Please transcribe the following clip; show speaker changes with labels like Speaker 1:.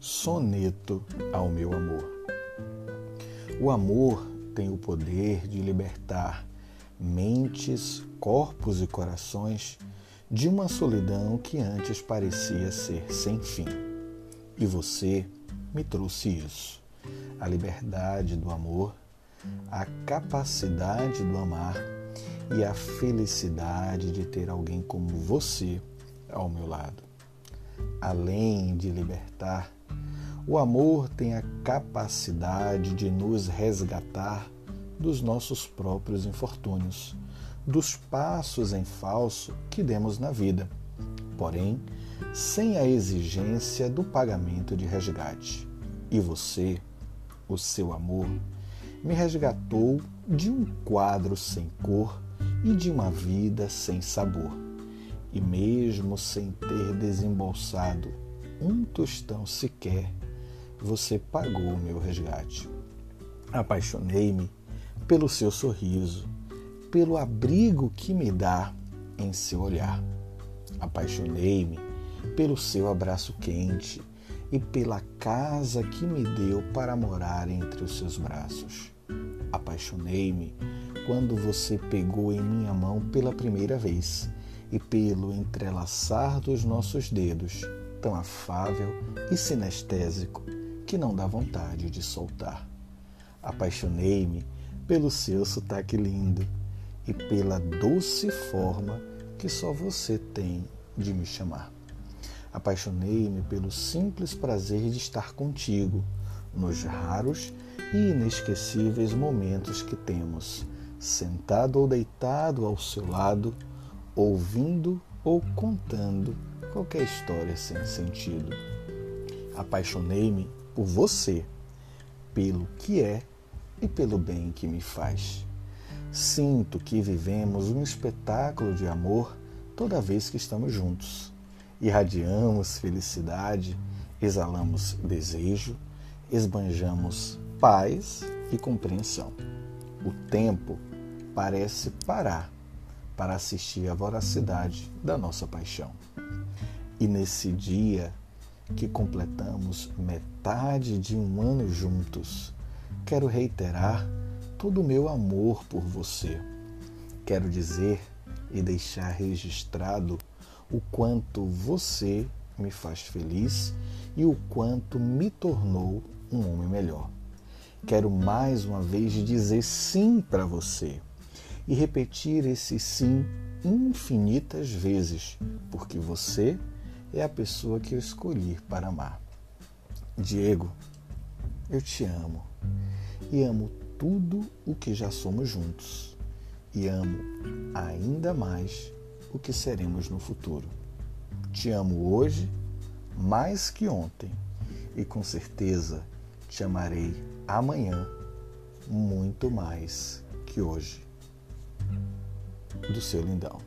Speaker 1: submeto ao meu amor. O amor tem o poder de libertar mentes, corpos e corações de uma solidão que antes parecia ser sem fim. E você me trouxe isso: a liberdade do amor, a capacidade do amar e a felicidade de ter alguém como você ao meu lado. Além de libertar, o amor tem a capacidade de nos resgatar dos nossos próprios infortúnios, dos passos em falso que demos na vida, porém sem a exigência do pagamento de resgate. E você, o seu amor, me resgatou de um quadro sem cor e de uma vida sem sabor. E mesmo sem ter desembolsado um tostão sequer, você pagou o meu resgate. Apaixonei-me pelo seu sorriso, pelo abrigo que me dá em seu olhar. Apaixonei-me pelo seu abraço quente e pela casa que me deu para morar entre os seus braços. Apaixonei-me quando você pegou em minha mão pela primeira vez e pelo entrelaçar dos nossos dedos, tão afável e sinestésico que não dá vontade de soltar. Apaixonei-me pelo seu sotaque lindo e pela doce forma que só você tem de me chamar. Apaixonei-me pelo simples prazer de estar contigo nos raros e inesquecíveis momentos que temos, sentado ou deitado ao seu lado, ouvindo ou contando qualquer história sem sentido. Apaixonei-me por você, pelo que é e pelo bem que me faz. Sinto que vivemos um espetáculo de amor toda vez que estamos juntos. Irradiamos felicidade, exalamos desejo, esbanjamos paz e compreensão. O tempo parece parar para assistir à voracidade da nossa paixão. E nesse dia que completamos metade de um ano juntos, quero reiterar todo o meu amor por você. Quero dizer e deixar registrado o quanto você me faz feliz e o quanto me tornou um homem melhor. Quero mais uma vez dizer sim para você e repetir esse sim infinitas vezes, porque você é a pessoa que eu escolhi para amar. Diego, eu te amo e amo tudo o que já somos juntos e amo ainda mais o que seremos no futuro. Te amo hoje mais que ontem e com certeza te amarei amanhã muito mais que hoje. Do seu lindão.